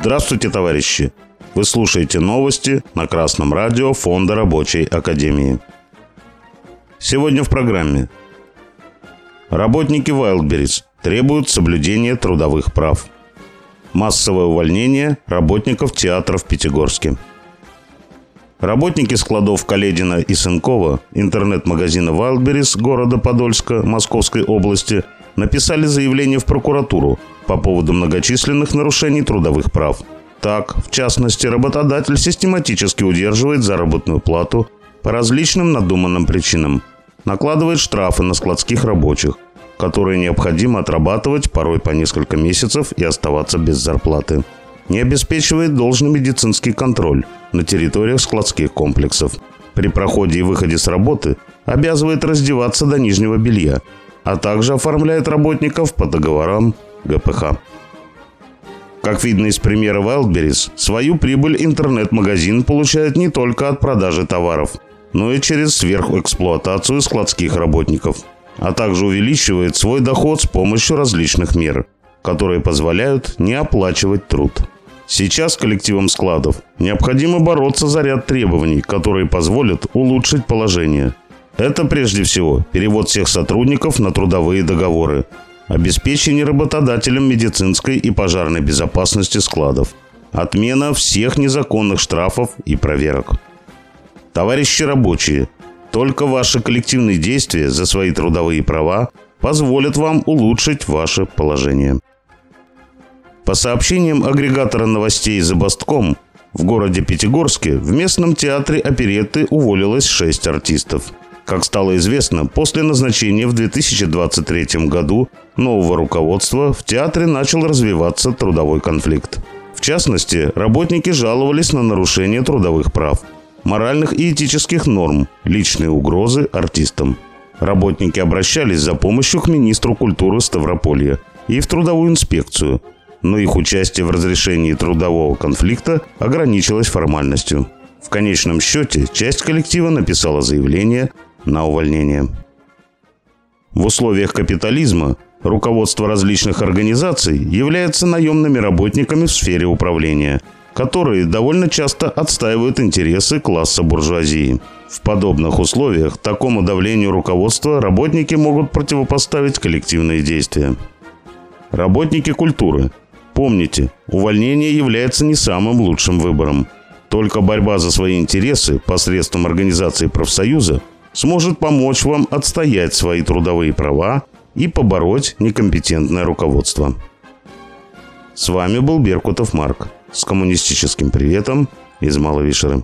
Здравствуйте, товарищи! Вы слушаете новости на Красном радио Фонда Рабочей Академии. Сегодня в программе. Работники Wildberries требуют соблюдения трудовых прав. Массовое увольнение работников театра в Пятигорске. Работники складов Каледина и Сынкова интернет-магазина Wildberries города Подольска Московской области написали заявление в прокуратуру по поводу многочисленных нарушений трудовых прав. Так, в частности, работодатель систематически удерживает заработную плату по различным надуманным причинам, накладывает штрафы на складских рабочих, которые необходимо отрабатывать порой по несколько месяцев и оставаться без зарплаты. Не обеспечивает должный медицинский контроль на территориях складских комплексов. При проходе и выходе с работы обязывает раздеваться до нижнего белья, а также оформляет работников по договорам ГПХ. Как видно из примера Wildberries, свою прибыль интернет-магазин получает не только от продажи товаров, но и через сверхэксплуатацию складских работников, а также увеличивает свой доход с помощью различных мер, которые позволяют не оплачивать труд. Сейчас коллективам складов необходимо бороться за ряд требований, которые позволят улучшить положение. Это прежде всего перевод всех сотрудников на трудовые договоры, обеспечение работодателям медицинской и пожарной безопасности складов, отмена всех незаконных штрафов и проверок. Товарищи рабочие, только ваши коллективные действия за свои трудовые права позволят вам улучшить ваше положение. По сообщениям агрегатора новостей «Забастком», в городе Пятигорске в местном театре оперетты уволилось 6 артистов – как стало известно, после назначения в 2023 году нового руководства в театре начал развиваться трудовой конфликт. В частности, работники жаловались на нарушение трудовых прав, моральных и этических норм, личные угрозы артистам. Работники обращались за помощью к министру культуры Ставрополья и в трудовую инспекцию, но их участие в разрешении трудового конфликта ограничилось формальностью. В конечном счете, часть коллектива написала заявление на увольнение. В условиях капитализма руководство различных организаций является наемными работниками в сфере управления, которые довольно часто отстаивают интересы класса буржуазии. В подобных условиях такому давлению руководства работники могут противопоставить коллективные действия. Работники культуры. Помните, увольнение является не самым лучшим выбором. Только борьба за свои интересы посредством организации профсоюза сможет помочь вам отстоять свои трудовые права и побороть некомпетентное руководство. С вами был Беркутов Марк с коммунистическим приветом из Маловишеры.